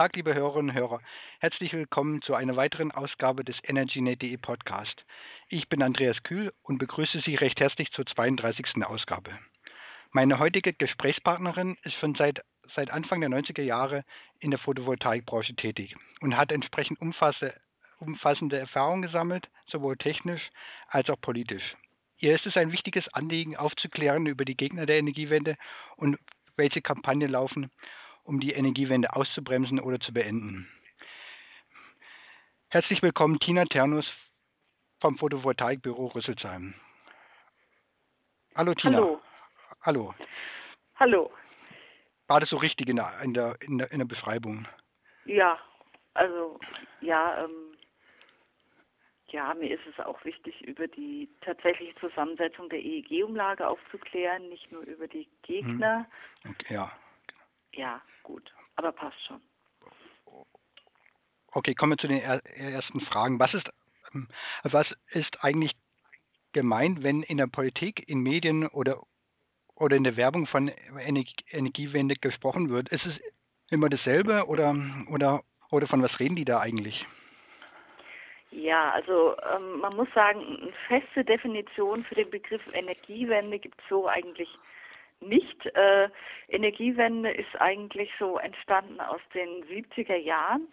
Tag, liebe Hörerinnen und Hörer. Herzlich willkommen zu einer weiteren Ausgabe des EnergyNet.de Podcast. Ich bin Andreas Kühl und begrüße Sie recht herzlich zur 32. Ausgabe. Meine heutige Gesprächspartnerin ist schon seit, seit Anfang der 90er Jahre in der Photovoltaikbranche tätig und hat entsprechend umfassende, umfassende Erfahrungen gesammelt, sowohl technisch als auch politisch. Ihr ist es ein wichtiges Anliegen, aufzuklären über die Gegner der Energiewende und welche Kampagnen laufen, um die Energiewende auszubremsen oder zu beenden. Herzlich willkommen, Tina Ternus vom Photovoltaikbüro Rüsselsheim. Hallo Tina. Hallo. Hallo. Hallo. War das so richtig in der, in der, in der, in der Beschreibung? Ja, also ja, ähm, ja, mir ist es auch wichtig, über die tatsächliche Zusammensetzung der EEG-Umlage aufzuklären, nicht nur über die Gegner. Hm. Okay, ja. Ja, gut, aber passt schon. Okay, kommen wir zu den ersten Fragen. Was ist, ähm, was ist eigentlich gemeint, wenn in der Politik, in Medien oder, oder in der Werbung von Energiewende gesprochen wird? Ist es immer dasselbe oder, oder, oder von was reden die da eigentlich? Ja, also ähm, man muss sagen, eine feste Definition für den Begriff Energiewende gibt es so eigentlich nicht. Äh, Energiewende ist eigentlich so entstanden aus den 70er Jahren.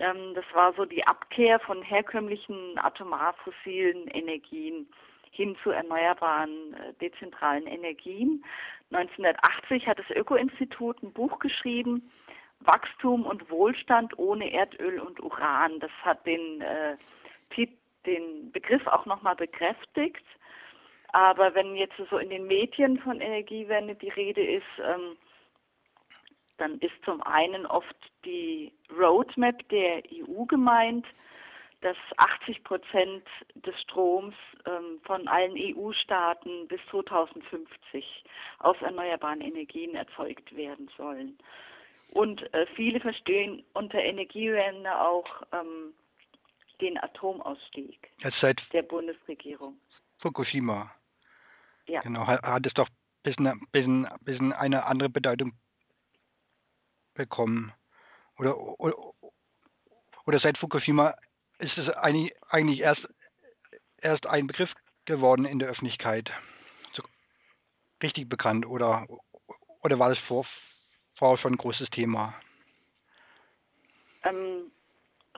Ähm, das war so die Abkehr von herkömmlichen atomar-fossilen Energien hin zu erneuerbaren, äh, dezentralen Energien. 1980 hat das Öko-Institut ein Buch geschrieben, Wachstum und Wohlstand ohne Erdöl und Uran. Das hat den, äh, den Begriff auch nochmal bekräftigt. Aber wenn jetzt so in den Medien von Energiewende die Rede ist, ähm, dann ist zum einen oft die Roadmap der EU gemeint, dass 80 Prozent des Stroms ähm, von allen EU-Staaten bis 2050 aus erneuerbaren Energien erzeugt werden sollen. Und äh, viele verstehen unter Energiewende auch ähm, den Atomausstieg der Bundesregierung. Fukushima. Ja. Genau, hat, es doch ein bisschen, bisschen, bisschen eine andere Bedeutung bekommen. Oder, oder, oder seit Fukushima ist es eigentlich, eigentlich erst, erst ein Begriff geworden in der Öffentlichkeit. So richtig bekannt oder, oder war das vor, vorher schon ein großes Thema? Ähm,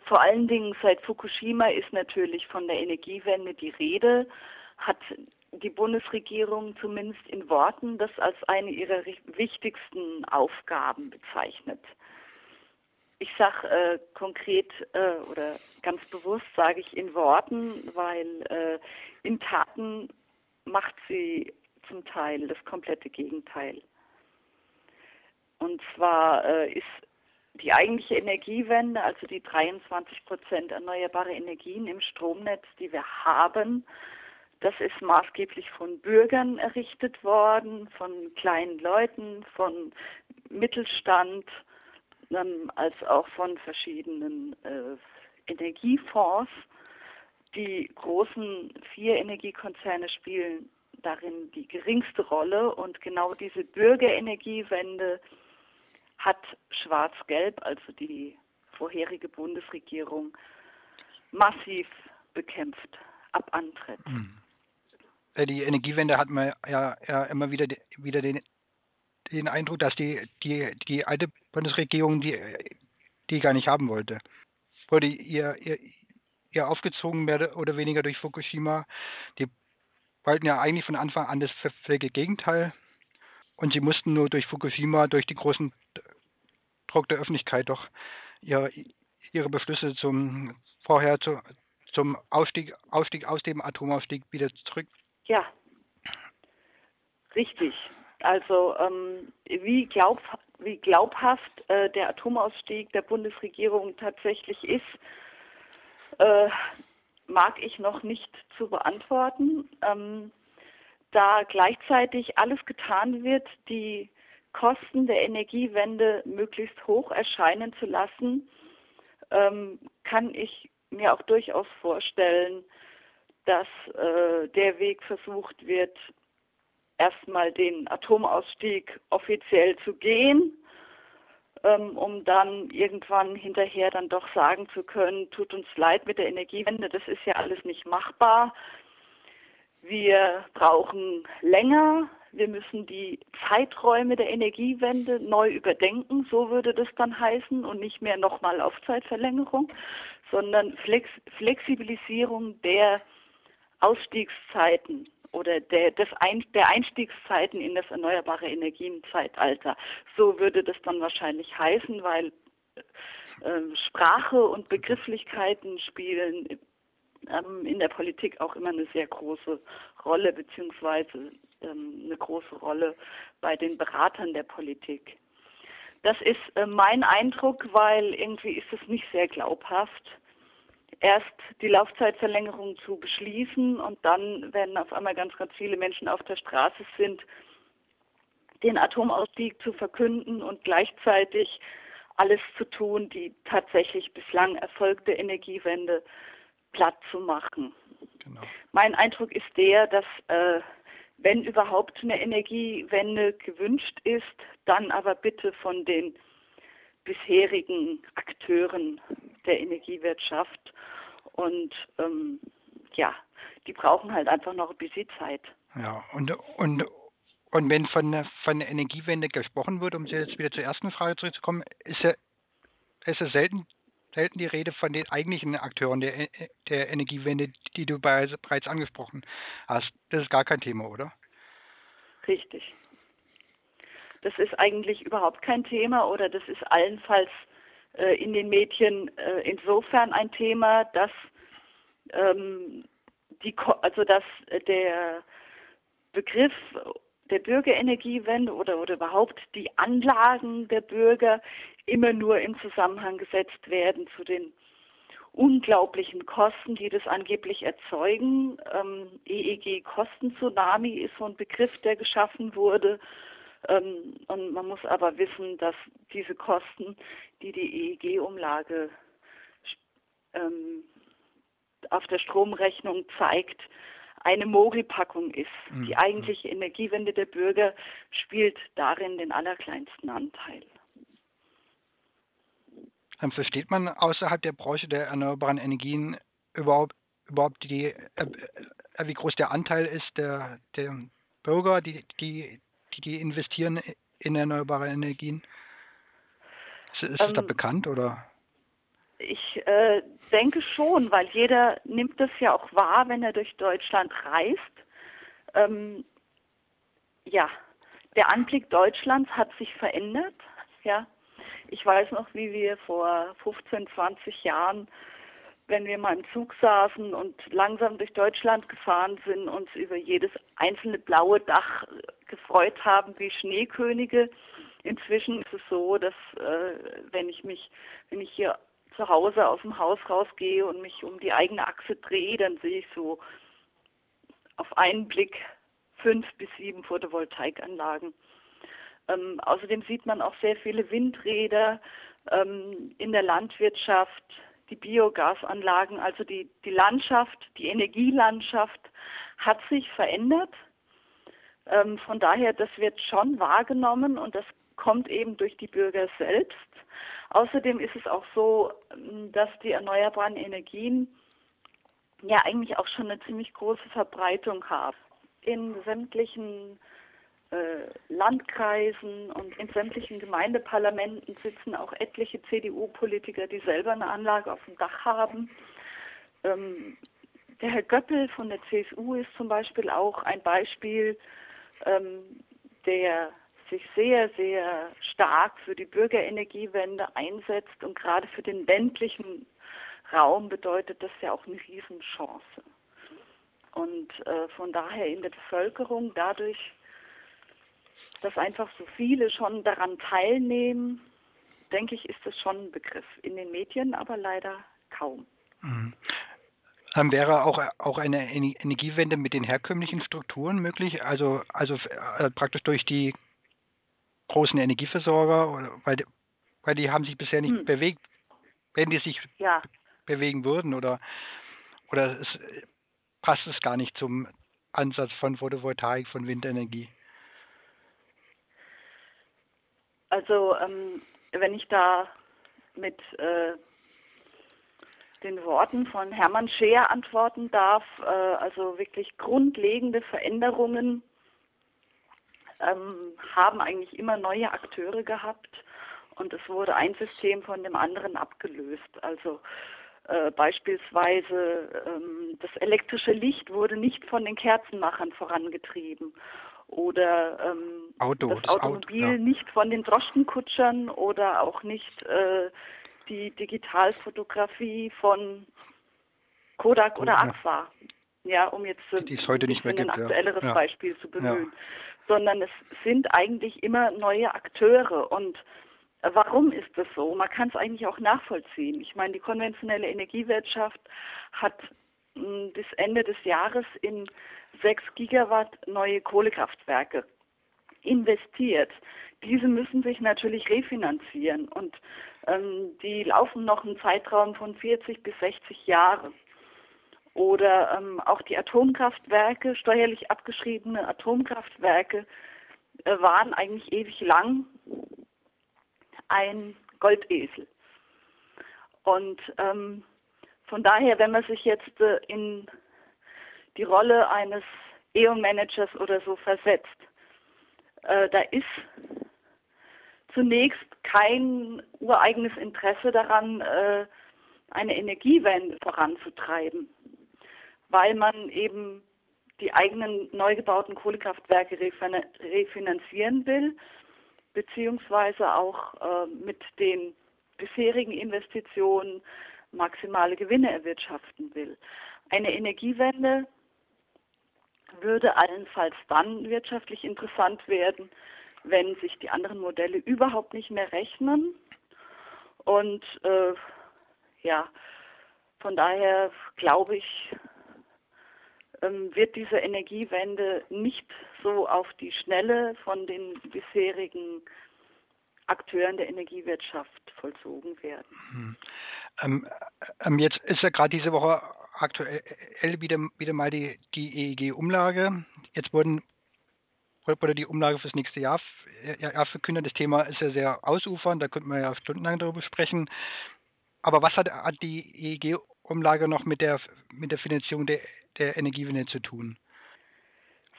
vor allen Dingen seit Fukushima ist natürlich von der Energiewende die Rede, hat die Bundesregierung zumindest in Worten das als eine ihrer wichtigsten Aufgaben bezeichnet. Ich sage äh, konkret äh, oder ganz bewusst sage ich in Worten, weil äh, in Taten macht sie zum Teil das komplette Gegenteil. Und zwar äh, ist die eigentliche Energiewende, also die 23 Prozent erneuerbare Energien im Stromnetz, die wir haben, das ist maßgeblich von Bürgern errichtet worden, von kleinen Leuten, von Mittelstand, ähm, als auch von verschiedenen äh, Energiefonds. Die großen vier Energiekonzerne spielen darin die geringste Rolle und genau diese Bürgerenergiewende hat Schwarz-Gelb, also die vorherige Bundesregierung, massiv bekämpft ab Antritt. Hm. Äh, die Energiewende hat man ja, ja immer wieder, wieder den, den Eindruck, dass die, die, die alte Bundesregierung die, die gar nicht haben wollte. Wurde ihr, ihr, ihr aufgezogen mehr oder weniger durch Fukushima. Die wollten ja eigentlich von Anfang an das völlige Gegenteil. Und sie mussten nur durch Fukushima, durch die großen Druck der Öffentlichkeit doch ihre, ihre Beschlüsse zum vorher zu, zum Ausstieg, Ausstieg aus dem Atomausstieg wieder zurück ja, richtig. Also ähm, wie, glaub, wie glaubhaft äh, der Atomausstieg der Bundesregierung tatsächlich ist, äh, mag ich noch nicht zu beantworten. Ähm, da gleichzeitig alles getan wird, die Kosten der Energiewende möglichst hoch erscheinen zu lassen, ähm, kann ich mir auch durchaus vorstellen, dass äh, der Weg versucht wird, erstmal den Atomausstieg offiziell zu gehen, ähm, um dann irgendwann hinterher dann doch sagen zu können, tut uns leid mit der Energiewende, das ist ja alles nicht machbar. Wir brauchen länger, wir müssen die Zeiträume der Energiewende neu überdenken, so würde das dann heißen, und nicht mehr nochmal Laufzeitverlängerung, sondern Flex Flexibilisierung der Ausstiegszeiten oder der, des Ein der Einstiegszeiten in das erneuerbare Energienzeitalter. So würde das dann wahrscheinlich heißen, weil äh, Sprache und Begrifflichkeiten spielen ähm, in der Politik auch immer eine sehr große Rolle, beziehungsweise ähm, eine große Rolle bei den Beratern der Politik. Das ist äh, mein Eindruck, weil irgendwie ist es nicht sehr glaubhaft erst die Laufzeitverlängerung zu beschließen und dann, wenn auf einmal ganz, ganz viele Menschen auf der Straße sind, den Atomausstieg zu verkünden und gleichzeitig alles zu tun, die tatsächlich bislang erfolgte Energiewende platt zu machen. Genau. Mein Eindruck ist der, dass äh, wenn überhaupt eine Energiewende gewünscht ist, dann aber bitte von den bisherigen Akteuren der Energiewirtschaft. Und ähm, ja, die brauchen halt einfach noch ein bisschen Zeit. Ja, und, und, und wenn von, von der Energiewende gesprochen wird, um jetzt wieder zur ersten Frage zurückzukommen, ist ja, ist ja selten, selten die Rede von den eigentlichen Akteuren der, der Energiewende, die du bereits angesprochen hast. Das ist gar kein Thema, oder? Richtig. Das ist eigentlich überhaupt kein Thema oder das ist allenfalls in den Medien äh, insofern ein Thema, dass ähm, die, also dass der Begriff der Bürgerenergiewende oder, oder überhaupt die Anlagen der Bürger immer nur in Zusammenhang gesetzt werden zu den unglaublichen Kosten, die das angeblich erzeugen. Ähm, EEG-Kostentsunami ist so ein Begriff, der geschaffen wurde. Ähm, und man muss aber wissen, dass diese Kosten, die die EEG-Umlage ähm, auf der Stromrechnung zeigt, eine Mogelpackung ist. Mhm. Die eigentliche Energiewende der Bürger spielt darin den allerkleinsten Anteil. Dann versteht man außerhalb der Branche der erneuerbaren Energien überhaupt, überhaupt die, äh, äh, wie groß der Anteil ist der, der Bürger, die, die, die, investieren in erneuerbare Energien? Ist, ist ähm, es da ähm, bekannt oder? Ich äh, denke schon, weil jeder nimmt das ja auch wahr, wenn er durch Deutschland reist. Ähm, ja, der Anblick Deutschlands hat sich verändert. Ja, ich weiß noch, wie wir vor 15, 20 Jahren, wenn wir mal im Zug saßen und langsam durch Deutschland gefahren sind, uns über jedes einzelne blaue Dach gefreut haben wie Schneekönige. Inzwischen ist es so, dass äh, wenn ich mich, wenn ich hier zu Hause aus dem Haus rausgehe und mich um die eigene Achse drehe, dann sehe ich so auf einen Blick fünf bis sieben Photovoltaikanlagen. Ähm, außerdem sieht man auch sehr viele Windräder ähm, in der Landwirtschaft, die Biogasanlagen, also die, die Landschaft, die Energielandschaft hat sich verändert. Ähm, von daher, das wird schon wahrgenommen und das kommt eben durch die Bürger selbst. Außerdem ist es auch so, ähm, dass die erneuerbaren Energien ja eigentlich auch schon eine ziemlich große Verbreitung haben. In sämtlichen äh, Landkreisen und in sämtlichen Gemeindeparlamenten sitzen auch etliche CDU-Politiker, die selber eine Anlage auf dem Dach haben. Ähm, der Herr Göppel von der CSU ist zum Beispiel auch ein Beispiel, ähm, der sich sehr, sehr stark für die Bürgerenergiewende einsetzt und gerade für den ländlichen Raum bedeutet das ja auch eine Riesenchance. Und äh, von daher in der Bevölkerung dadurch, dass einfach so viele schon daran teilnehmen, denke ich, ist das schon ein Begriff. In den Medien aber leider kaum. Wäre auch, auch eine Energiewende mit den herkömmlichen Strukturen möglich? Also, also äh, praktisch durch die großen Energieversorger, weil, weil die haben sich bisher nicht hm. bewegt. Wenn die sich ja. bewegen würden oder, oder es, passt es gar nicht zum Ansatz von Photovoltaik, von Windenergie? Also ähm, wenn ich da mit äh, den Worten von Hermann Scheer antworten darf, äh, also wirklich grundlegende Veränderungen ähm, haben eigentlich immer neue Akteure gehabt und es wurde ein System von dem anderen abgelöst. Also äh, beispielsweise ähm, das elektrische Licht wurde nicht von den Kerzenmachern vorangetrieben oder ähm, Auto, das, das Automobil Auto, ja. nicht von den Droschkenkutschern oder auch nicht äh, die Digitalfotografie von Kodak oder ja. Aqua. Ja, um jetzt die es heute nicht mehr gibt, ein aktuelleres ja. Beispiel zu bemühen. Sondern es sind eigentlich immer neue Akteure und Warum ist das so? Man kann es eigentlich auch nachvollziehen. Ich meine, die konventionelle Energiewirtschaft hat hm, bis Ende des Jahres in 6 Gigawatt neue Kohlekraftwerke investiert. Diese müssen sich natürlich refinanzieren und ähm, die laufen noch einen Zeitraum von 40 bis 60 Jahre. Oder ähm, auch die Atomkraftwerke, steuerlich abgeschriebene Atomkraftwerke, äh, waren eigentlich ewig lang ein Goldesel. Und ähm, von daher, wenn man sich jetzt äh, in die Rolle eines E.ON-Managers oder so versetzt, äh, da ist zunächst kein ureigenes Interesse daran, äh, eine Energiewende voranzutreiben, weil man eben die eigenen neu gebauten Kohlekraftwerke refinanzieren will beziehungsweise auch äh, mit den bisherigen Investitionen maximale Gewinne erwirtschaften will. Eine Energiewende würde allenfalls dann wirtschaftlich interessant werden, wenn sich die anderen Modelle überhaupt nicht mehr rechnen. Und äh, ja, von daher glaube ich, ähm, wird diese Energiewende nicht so auf die Schnelle von den bisherigen Akteuren der Energiewirtschaft vollzogen werden. Hm. Ähm, ähm, jetzt ist ja gerade diese Woche aktuell wieder, wieder mal die, die EEG-Umlage. Jetzt wurden wurde die Umlage fürs nächste Jahr, Jahr verkündet. Das Thema ist ja sehr ausufernd, da könnte man ja stundenlang darüber sprechen. Aber was hat, hat die EEG-Umlage noch mit der, mit der Finanzierung der der Energiewende zu tun?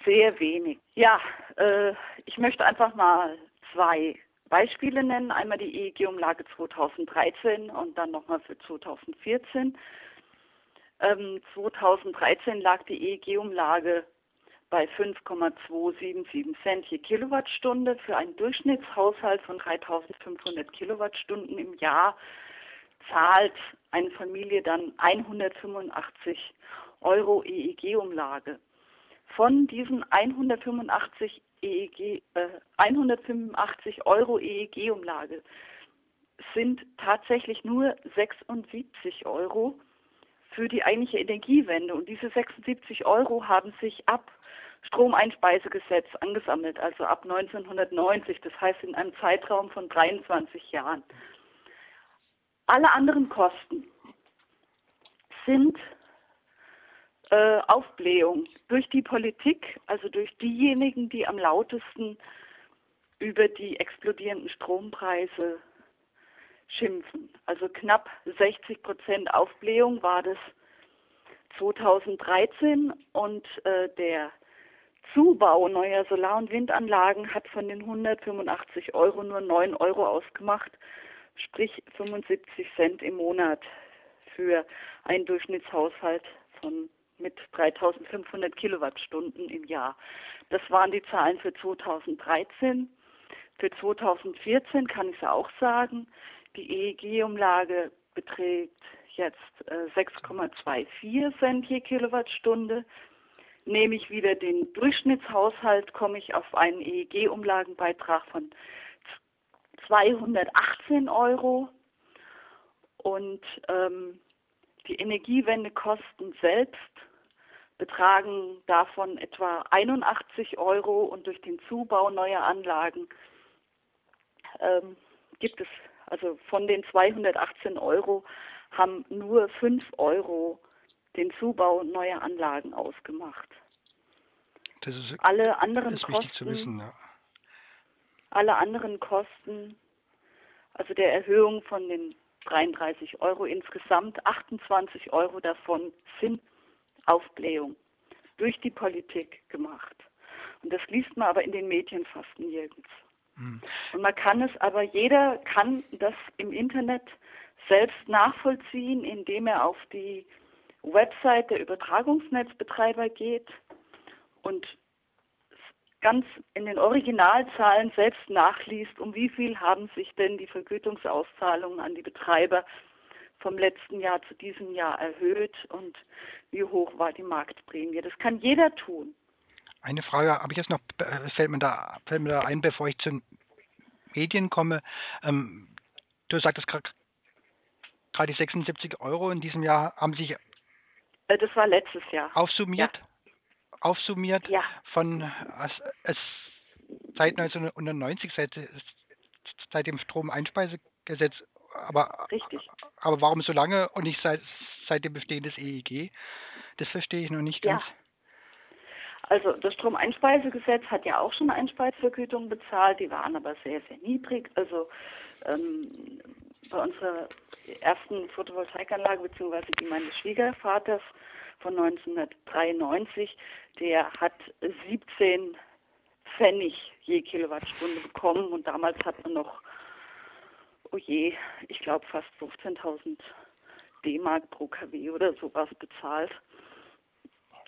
Sehr wenig. Ja, äh, ich möchte einfach mal zwei Beispiele nennen. Einmal die EEG-Umlage 2013 und dann nochmal für 2014. Ähm, 2013 lag die EEG-Umlage bei 5,277 Cent je Kilowattstunde. Für einen Durchschnittshaushalt von 3500 Kilowattstunden im Jahr zahlt eine Familie dann 185 Euro EEG-Umlage. Von diesen 185 EEG, äh, 185 Euro EEG-Umlage sind tatsächlich nur 76 Euro für die eigentliche Energiewende. Und diese 76 Euro haben sich ab Stromeinspeisegesetz angesammelt, also ab 1990, das heißt in einem Zeitraum von 23 Jahren. Alle anderen Kosten sind äh, Aufblähung durch die Politik, also durch diejenigen, die am lautesten über die explodierenden Strompreise schimpfen. Also knapp 60 Prozent Aufblähung war das 2013 und äh, der Zubau neuer Solar- und Windanlagen hat von den 185 Euro nur 9 Euro ausgemacht, sprich 75 Cent im Monat für einen Durchschnittshaushalt von mit 3500 Kilowattstunden im Jahr. Das waren die Zahlen für 2013. Für 2014 kann ich es auch sagen, die EEG-Umlage beträgt jetzt äh, 6,24 Cent je Kilowattstunde. Nehme ich wieder den Durchschnittshaushalt, komme ich auf einen EEG-Umlagenbeitrag von 218 Euro. Und ähm, die Energiewendekosten selbst betragen davon etwa 81 Euro und durch den Zubau neuer Anlagen ähm, gibt es, also von den 218 Euro haben nur 5 Euro den Zubau neuer Anlagen ausgemacht. Das ist, alle anderen ist Kosten, zu wissen, ja. alle anderen Kosten also der Erhöhung von den 33 Euro. Insgesamt 28 Euro davon sind Aufblähung durch die Politik gemacht. Und das liest man aber in den Medien fast nirgends. Mhm. Und man kann es aber, jeder kann das im Internet selbst nachvollziehen, indem er auf die Website der Übertragungsnetzbetreiber geht und ganz in den Originalzahlen selbst nachliest, um wie viel haben sich denn die Vergütungsauszahlungen an die Betreiber vom letzten Jahr zu diesem Jahr erhöht und wie hoch war die Marktprämie. Das kann jeder tun. Eine Frage habe ich jetzt noch, äh, fällt mir da, fällt mir da ein, bevor ich zu den Medien komme. Ähm, du sagtest gerade die 76 Euro in diesem Jahr haben sich. Äh, das war letztes Jahr. Aufsummiert? Ja. Aufsummiert ja. von es, es, seit 1990, seit, seit dem Stromeinspeisegesetz aber, Richtig. aber warum so lange und nicht seit, seit dem Bestehen des EEG? Das verstehe ich noch nicht ganz. Also das Stromeinspeisegesetz hat ja auch schon Einspeisevergütung bezahlt, die waren aber sehr, sehr niedrig. Also ähm, bei unserer ersten Photovoltaikanlage, beziehungsweise die meines Schwiegervaters von 1993, der hat 17 Pfennig je Kilowattstunde bekommen und damals hat man noch oh je, ich glaube fast 15.000 D-Mark pro kW oder sowas bezahlt.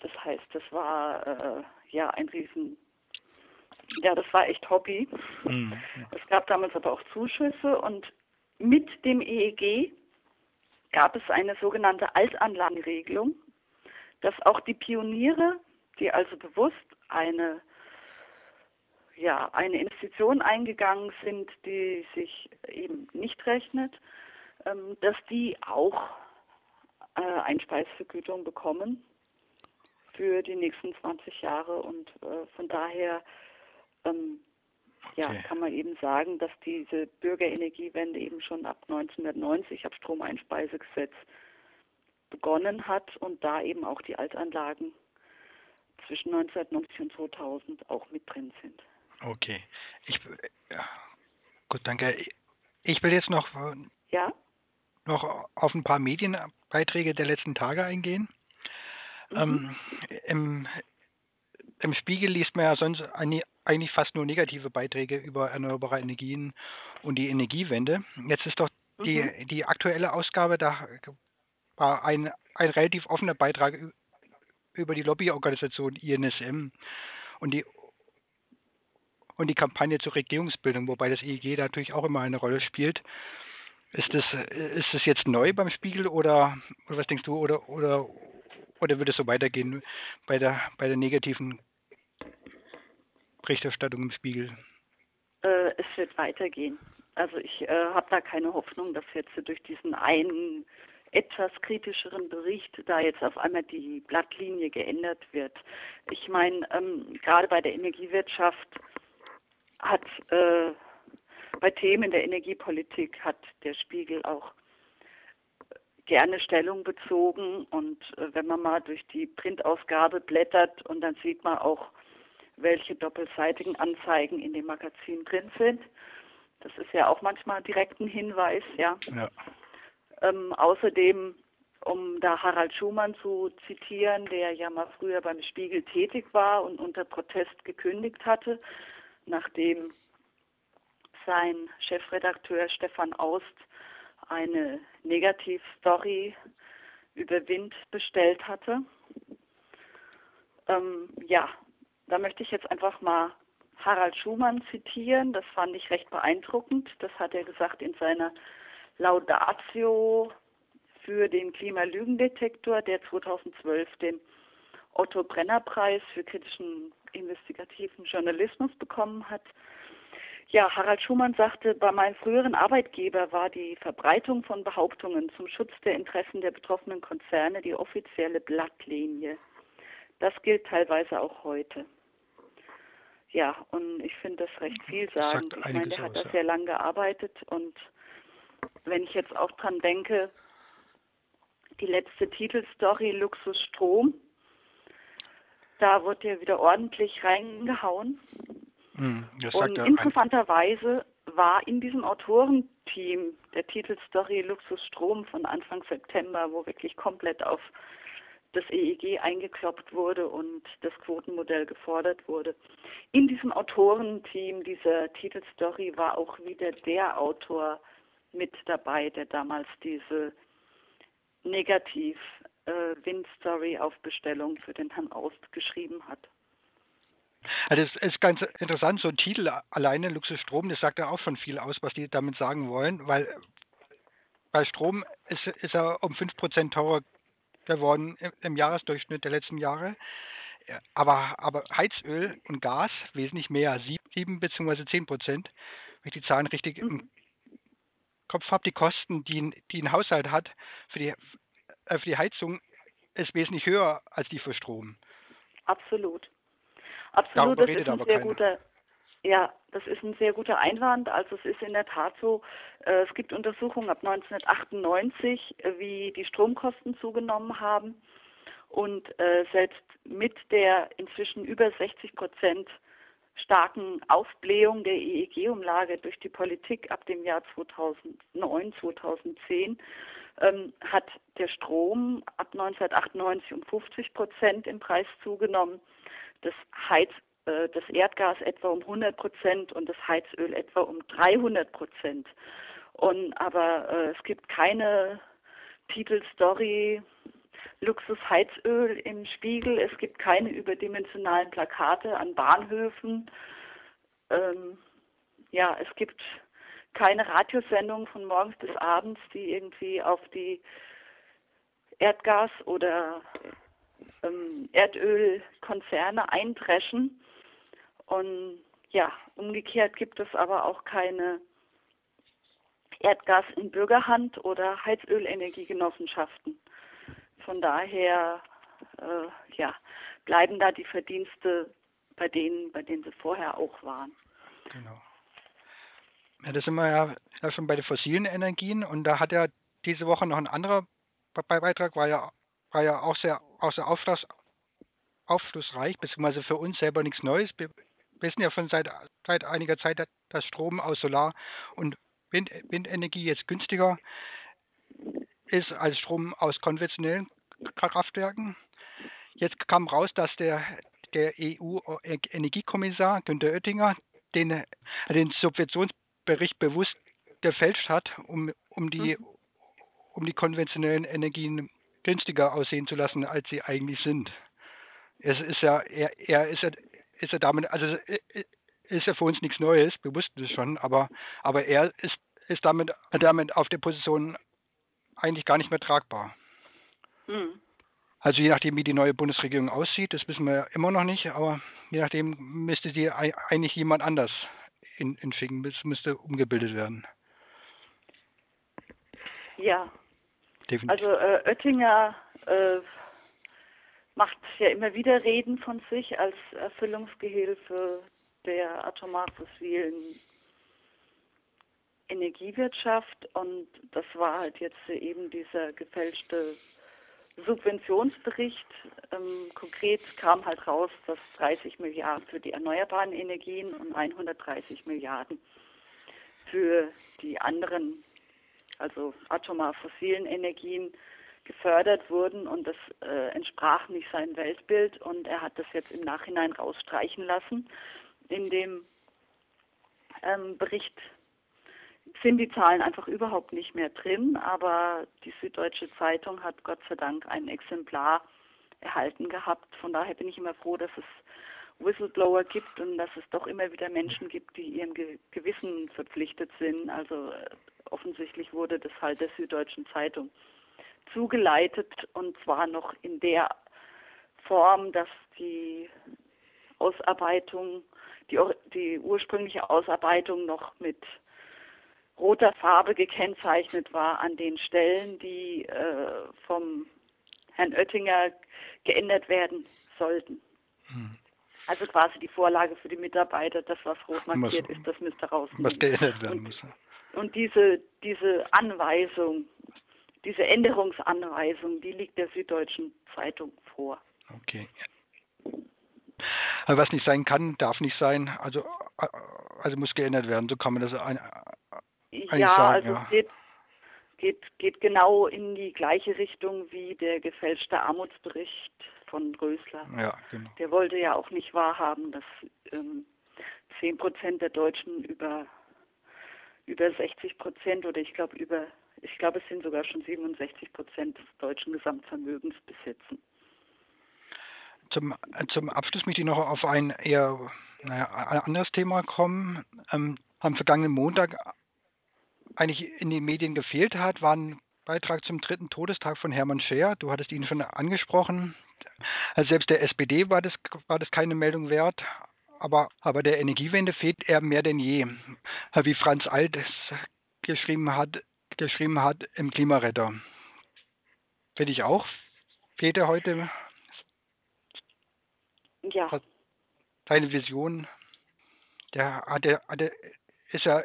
Das heißt, das war äh, ja ein Riesen, ja, das war echt Hobby. Mhm. Es gab damals aber auch Zuschüsse und mit dem EEG gab es eine sogenannte Altanlagenregelung, dass auch die Pioniere, die also bewusst eine ja, eine Investition eingegangen sind, die sich eben nicht rechnet, ähm, dass die auch äh, Einspeisevergütung bekommen für die nächsten 20 Jahre und äh, von daher ähm, okay. ja, kann man eben sagen, dass diese Bürgerenergiewende eben schon ab 1990 ab Stromeinspeisegesetz begonnen hat und da eben auch die Altanlagen zwischen 1990 und 2000 auch mit drin sind. Okay. Ich, ja. Gut, danke. Ich will jetzt noch, ja? noch auf ein paar Medienbeiträge der letzten Tage eingehen. Mhm. Ähm, im, Im Spiegel liest man ja sonst eigentlich fast nur negative Beiträge über erneuerbare Energien und die Energiewende. Jetzt ist doch die, mhm. die aktuelle Ausgabe, da war ein, ein relativ offener Beitrag über die Lobbyorganisation INSM und die und die Kampagne zur Regierungsbildung, wobei das EEG da natürlich auch immer eine Rolle spielt. Ist das, ist das jetzt neu beim Spiegel oder, oder was denkst du, oder, oder, oder wird es so weitergehen bei der, bei der negativen Berichterstattung im Spiegel? Äh, es wird weitergehen. Also ich äh, habe da keine Hoffnung, dass jetzt durch diesen einen etwas kritischeren Bericht da jetzt auf einmal die Blattlinie geändert wird. Ich meine, ähm, gerade bei der Energiewirtschaft hat äh, bei Themen der Energiepolitik hat der Spiegel auch gerne Stellung bezogen und äh, wenn man mal durch die Printausgabe blättert und dann sieht man auch, welche doppelseitigen Anzeigen in dem Magazin drin sind. Das ist ja auch manchmal direkt ein Hinweis, ja. ja. Ähm, außerdem, um da Harald Schumann zu zitieren, der ja mal früher beim Spiegel tätig war und unter Protest gekündigt hatte, nachdem sein Chefredakteur Stefan Aust eine Negativstory über Wind bestellt hatte. Ähm, ja, da möchte ich jetzt einfach mal Harald Schumann zitieren. Das fand ich recht beeindruckend. Das hat er gesagt in seiner Laudatio für den Klimalügendetektor, der 2012 den Otto Brenner Preis für kritischen investigativen Journalismus bekommen hat. Ja, Harald Schumann sagte, bei meinem früheren Arbeitgeber war die Verbreitung von Behauptungen zum Schutz der Interessen der betroffenen Konzerne die offizielle Blattlinie. Das gilt teilweise auch heute. Ja, und ich finde das recht vielsagend. Ich meine, der hat da sehr lange gearbeitet und wenn ich jetzt auch dran denke, die letzte Titelstory Luxus Strom, da wird ja wieder ordentlich reingehauen. Hm, und interessanterweise war in diesem Autorenteam der Titelstory Luxusstrom von Anfang September, wo wirklich komplett auf das EEG eingekloppt wurde und das Quotenmodell gefordert wurde. In diesem Autorenteam dieser Titelstory war auch wieder der Autor mit dabei, der damals diese Negativ äh, auf Bestellung für den Herrn Aust geschrieben hat. Also es ist ganz interessant, so ein Titel alleine, Luxusstrom, das sagt ja auch schon viel aus, was die damit sagen wollen, weil bei Strom ist, ist er um 5% teurer geworden im, Jahresdurchschnitt der letzten Jahre. Aber, aber Heizöl und Gas wesentlich mehr, 7 bzw. 10 Prozent. Wenn ich die Zahlen richtig im. Kopf habe, die Kosten, die, die ein Haushalt hat für die, äh, für die Heizung, ist wesentlich höher als die für Strom. Absolut. Absolut, das ist ein sehr keiner. guter, ja, das ist ein sehr guter Einwand. Also es ist in der Tat so, äh, es gibt Untersuchungen ab 1998, äh, wie die Stromkosten zugenommen haben. Und äh, selbst mit der inzwischen über 60 Prozent starken Aufblähung der EEG-Umlage durch die Politik ab dem Jahr 2009, 2010 ähm, hat der Strom ab 1998 um 50 Prozent im Preis zugenommen das Heiz, äh, das Erdgas etwa um 100 Prozent und das Heizöl etwa um 300 Prozent. Und aber äh, es gibt keine Titelstory Luxusheizöl im Spiegel. Es gibt keine überdimensionalen Plakate an Bahnhöfen. Ähm, ja, es gibt keine Radiosendung von morgens bis abends, die irgendwie auf die Erdgas- oder ähm, Erdölkonzerne eindreschen. Und ja, umgekehrt gibt es aber auch keine Erdgas in Bürgerhand oder Heizölenergiegenossenschaften. Von daher äh, ja, bleiben da die Verdienste bei denen, bei denen sie vorher auch waren. Genau. Ja, da sind wir ja, ja schon bei den fossilen Energien und da hat ja diese Woche noch ein anderer Beitrag, war ja war ja auch sehr, auch sehr aufschluss, aufschlussreich, beziehungsweise für uns selber nichts Neues. Wir wissen ja schon seit, seit einiger Zeit, dass Strom aus Solar- und Wind, Windenergie jetzt günstiger ist als Strom aus konventionellen Kraftwerken. Jetzt kam raus, dass der, der EU-Energiekommissar Günter Oettinger den, den Subventionsbericht bewusst gefälscht hat, um, um, die, mhm. um die konventionellen Energien günstiger aussehen zu lassen, als sie eigentlich sind. Es ist ja, er, er ist ja, ist ja damit, also äh, äh, ist ja für uns nichts Neues, wir wussten das schon, aber, aber er ist, ist damit, damit auf der Position eigentlich gar nicht mehr tragbar. Hm. Also je nachdem, wie die neue Bundesregierung aussieht, das wissen wir ja immer noch nicht, aber je nachdem müsste sie eigentlich jemand anders in, in schicken, es müsste umgebildet werden. Ja, Definitiv. Also äh, Oettinger äh, macht ja immer wieder Reden von sich als Erfüllungsgehilfe der atomar fossilen Energiewirtschaft und das war halt jetzt eben dieser gefälschte Subventionsbericht. Ähm, konkret kam halt raus, dass 30 Milliarden für die erneuerbaren Energien und 130 Milliarden für die anderen also atomar fossilen Energien gefördert wurden und das äh, entsprach nicht seinem Weltbild und er hat das jetzt im Nachhinein rausstreichen lassen. In dem ähm, Bericht sind die Zahlen einfach überhaupt nicht mehr drin, aber die Süddeutsche Zeitung hat Gott sei Dank ein Exemplar erhalten gehabt. Von daher bin ich immer froh, dass es Whistleblower gibt und dass es doch immer wieder Menschen gibt, die ihrem Gewissen verpflichtet sind. Also äh, offensichtlich wurde das halt der Süddeutschen Zeitung zugeleitet und zwar noch in der Form, dass die Ausarbeitung, die, die ursprüngliche Ausarbeitung noch mit roter Farbe gekennzeichnet war an den Stellen, die äh, vom Herrn Oettinger geändert werden sollten. Hm. Also quasi die Vorlage für die Mitarbeiter, das was rot markiert was, ist, das müsste raus. Was geändert werden muss. Und diese, diese Anweisung, diese Änderungsanweisung, die liegt der Süddeutschen Zeitung vor. Okay. Aber was nicht sein kann, darf nicht sein. Also also muss geändert werden, so kann man das ein, ja, sagen. Also ja, also es geht, geht, geht genau in die gleiche Richtung wie der gefälschte Armutsbericht von Rösler. Ja, genau. Der wollte ja auch nicht wahrhaben, dass ähm, 10 Prozent der Deutschen über, über 60 Prozent oder ich glaube über, ich glaube es sind sogar schon 67 Prozent des deutschen Gesamtvermögens besitzen. Zum, zum Abschluss möchte ich noch auf ein eher naja, anderes Thema kommen. Ähm, am vergangenen Montag eigentlich in den Medien gefehlt hat, war ein Beitrag zum dritten Todestag von Hermann Scheer. Du hattest ihn schon angesprochen. Also selbst der SPD war das, war das keine Meldung wert. Aber, aber der Energiewende fehlt er mehr denn je. Wie Franz Alt es geschrieben hat, geschrieben hat im Klimaretter. Finde ich auch. Fehlt er heute ja. seine Vision. Der hat, der, der ist ja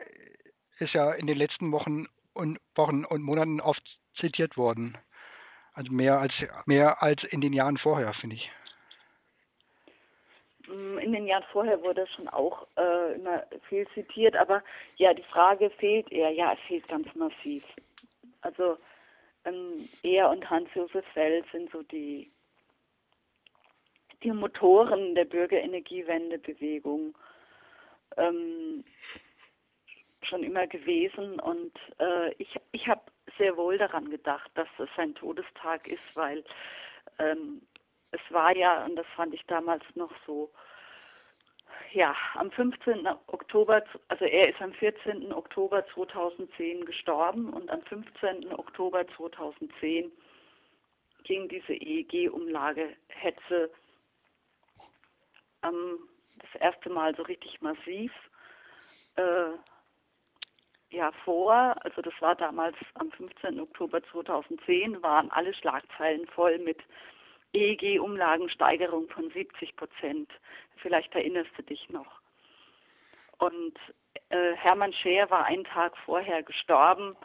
ist ja in den letzten Wochen und Wochen und Monaten oft zitiert worden. Also mehr als mehr als in den Jahren vorher, finde ich. Mm, in den Jahren vorher wurde schon auch äh, immer viel zitiert, aber ja, die Frage fehlt eher, ja, es fehlt ganz massiv. Also ähm, er und Hans-Josef Feld sind so die die Motoren der Bürgerenergiewendebewegung. Ähm, schon immer gewesen und äh, ich, ich habe sehr wohl daran gedacht, dass es ein Todestag ist, weil ähm, es war ja, und das fand ich damals noch so, ja, am 15. Oktober, also er ist am 14. Oktober 2010 gestorben und am 15. Oktober 2010 ging diese EEG-Umlage-Hetze ähm, das erste Mal so richtig massiv äh, ja vor, also das war damals am 15. Oktober 2010, waren alle Schlagzeilen voll mit EEG-Umlagensteigerung von 70 Prozent. Vielleicht erinnerst du dich noch. Und äh, Hermann Scheer war einen Tag vorher gestorben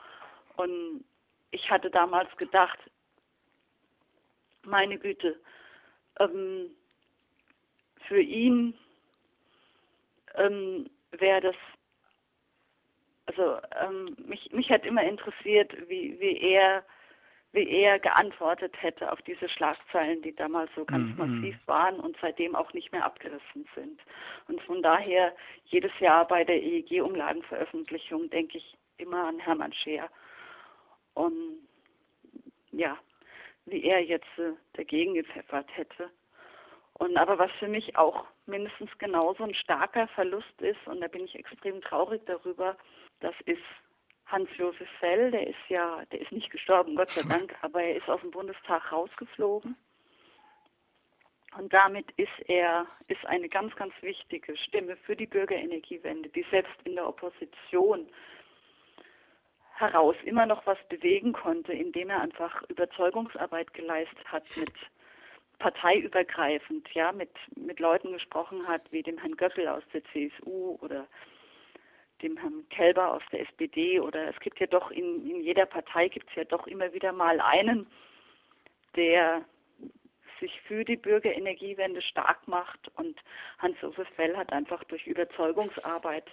und ich hatte damals gedacht, meine Güte, ähm, für ihn ähm, wäre das also ähm, mich, mich hat immer interessiert, wie, wie er wie er geantwortet hätte auf diese Schlagzeilen, die damals so ganz mhm. massiv waren und seitdem auch nicht mehr abgerissen sind. Und von daher jedes Jahr bei der EEG-Umlagenveröffentlichung denke ich immer an Hermann Scheer. Und ja, wie er jetzt äh, dagegen gepfeffert hätte. Und aber was für mich auch mindestens genauso ein starker Verlust ist, und da bin ich extrem traurig darüber, das ist Hans-Josef Fell, der ist ja, der ist nicht gestorben, Gott sei Dank, aber er ist aus dem Bundestag rausgeflogen. Und damit ist er, ist eine ganz, ganz wichtige Stimme für die Bürgerenergiewende, die selbst in der Opposition heraus immer noch was bewegen konnte, indem er einfach Überzeugungsarbeit geleistet hat mit parteiübergreifend, ja, mit, mit Leuten gesprochen hat, wie dem Herrn Göppel aus der CSU oder dem Herrn Kelber aus der SPD oder es gibt ja doch in, in jeder Partei gibt es ja doch immer wieder mal einen, der sich für die Bürgerenergiewende stark macht und Hans-Josef Fell hat einfach durch Überzeugungsarbeit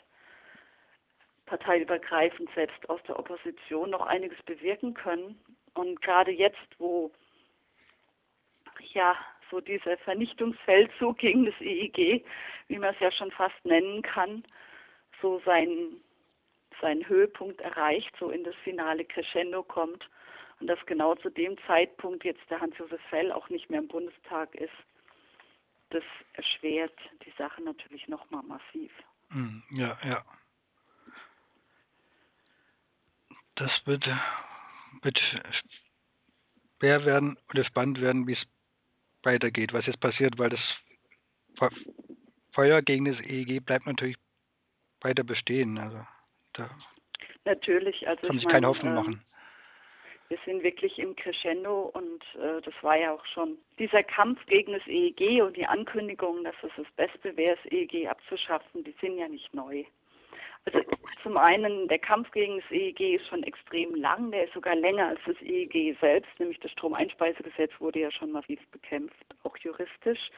parteiübergreifend selbst aus der Opposition noch einiges bewirken können. Und gerade jetzt, wo ja so dieser Vernichtungsfeldzug gegen das EEG, wie man es ja schon fast nennen kann, so seinen, seinen Höhepunkt erreicht, so in das finale Crescendo kommt und dass genau zu dem Zeitpunkt jetzt der Hans-Josef Fell auch nicht mehr im Bundestag ist, das erschwert die Sache natürlich nochmal massiv. Hm, ja, ja. Das wird, wird schwer werden oder spannend werden, wie es weitergeht, was jetzt passiert, weil das Feuer gegen das EEG bleibt natürlich weiter bestehen. Also da Natürlich, also kann sich keine Hoffnung äh, machen. Wir sind wirklich im Crescendo und äh, das war ja auch schon dieser Kampf gegen das EEG und die Ankündigung, dass es das Beste wäre, das EEG abzuschaffen, die sind ja nicht neu. Also zum einen, der Kampf gegen das EEG ist schon extrem lang, der ist sogar länger als das EEG selbst, nämlich das Stromeinspeisegesetz wurde ja schon massiv bekämpft, auch juristisch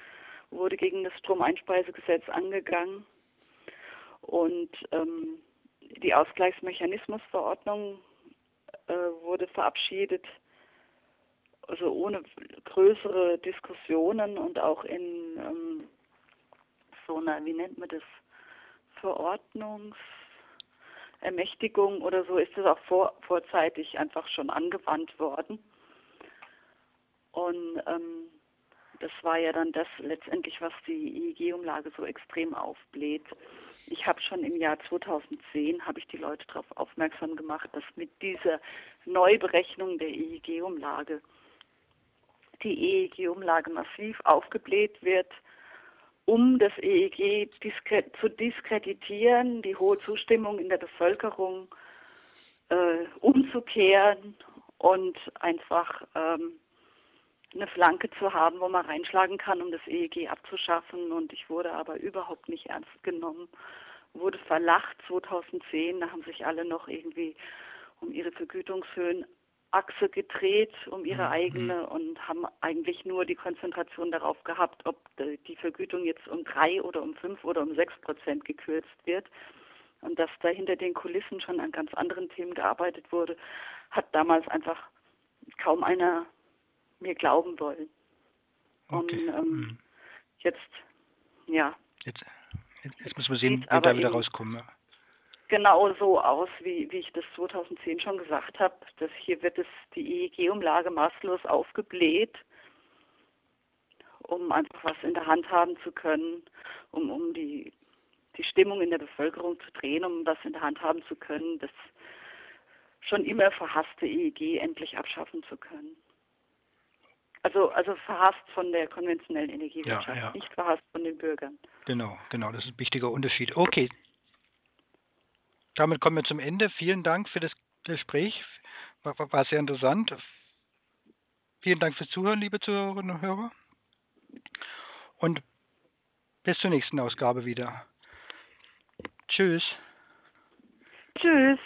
wurde gegen das Stromeinspeisegesetz angegangen. Und ähm, die Ausgleichsmechanismusverordnung äh, wurde verabschiedet, also ohne größere Diskussionen und auch in ähm, so einer, wie nennt man das, Verordnungsermächtigung oder so ist das auch vor, vorzeitig einfach schon angewandt worden. Und ähm, das war ja dann das letztendlich, was die EEG-Umlage so extrem aufbläht. Ich habe schon im Jahr 2010 habe ich die Leute darauf aufmerksam gemacht, dass mit dieser Neuberechnung der EEG-Umlage die EEG-Umlage massiv aufgebläht wird, um das EEG diskre zu diskreditieren, die hohe Zustimmung in der Bevölkerung äh, umzukehren und einfach ähm, eine Flanke zu haben, wo man reinschlagen kann, um das EEG abzuschaffen. Und ich wurde aber überhaupt nicht ernst genommen, wurde verlacht 2010. Da haben sich alle noch irgendwie um ihre Vergütungshöhen Achse gedreht um ihre mhm. eigene und haben eigentlich nur die Konzentration darauf gehabt, ob die Vergütung jetzt um drei oder um fünf oder um sechs Prozent gekürzt wird. Und dass da hinter den Kulissen schon an ganz anderen Themen gearbeitet wurde, hat damals einfach kaum einer mir glauben wollen. Okay. Und ähm, mhm. jetzt, ja. Jetzt, jetzt, jetzt müssen wir sehen, wie da wieder rauskommen. Ja. Genau so aus, wie, wie ich das 2010 schon gesagt habe. Dass hier wird es die EEG-Umlage maßlos aufgebläht, um einfach was in der Hand haben zu können, um, um die, die Stimmung in der Bevölkerung zu drehen, um was in der Hand haben zu können, das schon immer verhasste EEG endlich abschaffen zu können. Also, also verhasst von der konventionellen Energiewirtschaft, ja, ja. nicht verhasst von den Bürgern. Genau, genau, das ist ein wichtiger Unterschied. Okay. Damit kommen wir zum Ende. Vielen Dank für das Gespräch. War, war sehr interessant. Vielen Dank fürs Zuhören, liebe Zuhörerinnen und Hörer. Und bis zur nächsten Ausgabe wieder. Tschüss. Tschüss.